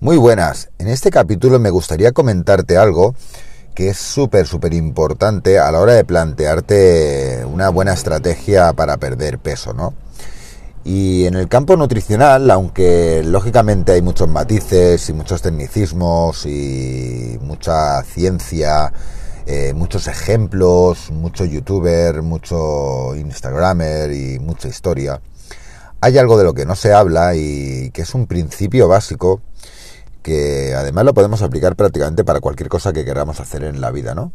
Muy buenas. En este capítulo me gustaría comentarte algo que es súper, súper importante a la hora de plantearte una buena estrategia para perder peso, ¿no? Y en el campo nutricional, aunque lógicamente hay muchos matices y muchos tecnicismos y mucha ciencia, eh, muchos ejemplos, mucho youtuber, mucho instagramer y mucha historia, hay algo de lo que no se habla y que es un principio básico que además lo podemos aplicar prácticamente para cualquier cosa que queramos hacer en la vida, ¿no?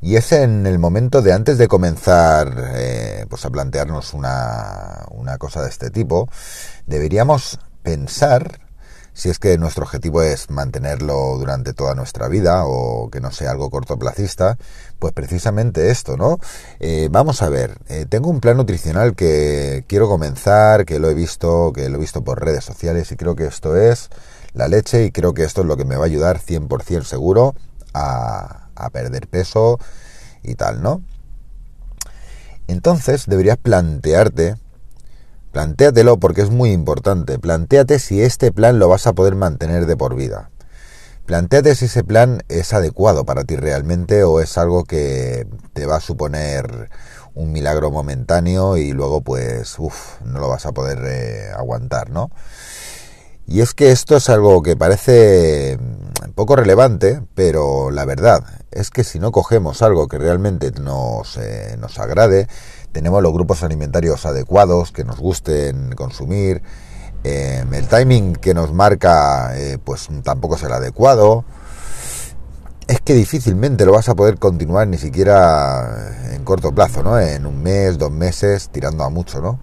Y es en el momento de antes de comenzar eh, pues a plantearnos una, una cosa de este tipo, deberíamos pensar si es que nuestro objetivo es mantenerlo durante toda nuestra vida o que no sea algo cortoplacista, pues precisamente esto, ¿no? Eh, vamos a ver, eh, tengo un plan nutricional que quiero comenzar, que lo he visto, que lo he visto por redes sociales y creo que esto es la leche y creo que esto es lo que me va a ayudar 100% seguro a, a perder peso y tal, ¿no? Entonces deberías plantearte Plantéatelo porque es muy importante. Plantéate si este plan lo vas a poder mantener de por vida. Plantéate si ese plan es adecuado para ti realmente o es algo que te va a suponer un milagro momentáneo y luego pues uff, no lo vas a poder eh, aguantar, ¿no? Y es que esto es algo que parece poco relevante, pero la verdad es que si no cogemos algo que realmente nos, eh, nos agrade, tenemos los grupos alimentarios adecuados que nos gusten consumir, eh, el timing que nos marca eh, pues tampoco es el adecuado, es que difícilmente lo vas a poder continuar ni siquiera en corto plazo, ¿no? En un mes, dos meses, tirando a mucho, ¿no?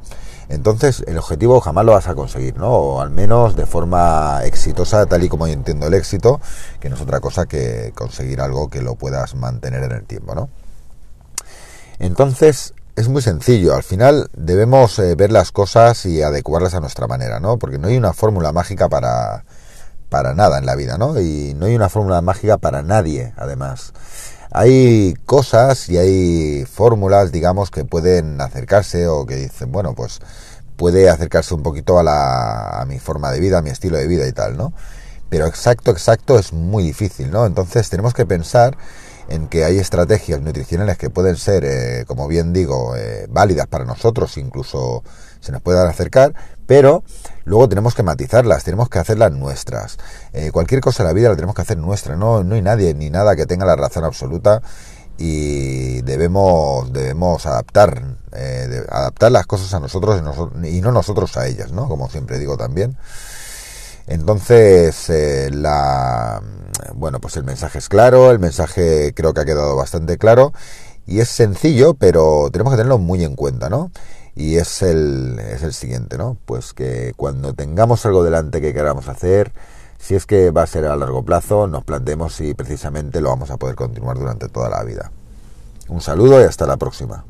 Entonces el objetivo jamás lo vas a conseguir, ¿no? O al menos de forma exitosa, tal y como yo entiendo el éxito, que no es otra cosa que conseguir algo que lo puedas mantener en el tiempo, ¿no? Entonces, es muy sencillo. Al final debemos eh, ver las cosas y adecuarlas a nuestra manera, ¿no? Porque no hay una fórmula mágica para, para nada en la vida, ¿no? Y no hay una fórmula mágica para nadie, además. Hay cosas y hay fórmulas, digamos, que pueden acercarse o que dicen, bueno, pues puede acercarse un poquito a, la, a mi forma de vida, a mi estilo de vida y tal, ¿no? Pero exacto, exacto es muy difícil, ¿no? Entonces tenemos que pensar en que hay estrategias nutricionales que pueden ser, eh, como bien digo, eh, válidas para nosotros, incluso se nos puedan acercar, pero luego tenemos que matizarlas, tenemos que hacerlas nuestras. Eh, cualquier cosa en la vida la tenemos que hacer nuestra, no, no hay nadie ni nada que tenga la razón absoluta y debemos debemos adaptar adaptar las cosas a nosotros y, no nosotros a ellas, ¿no? Como siempre digo también. Entonces, la bueno, pues el mensaje es claro, el mensaje creo que ha quedado bastante claro y es sencillo, pero tenemos que tenerlo muy en cuenta, ¿no? Y es el, es el siguiente, ¿no? Pues que cuando tengamos algo delante que queramos hacer, si es que va a ser a largo plazo, nos planteemos si precisamente lo vamos a poder continuar durante toda la vida. Un saludo y hasta la próxima.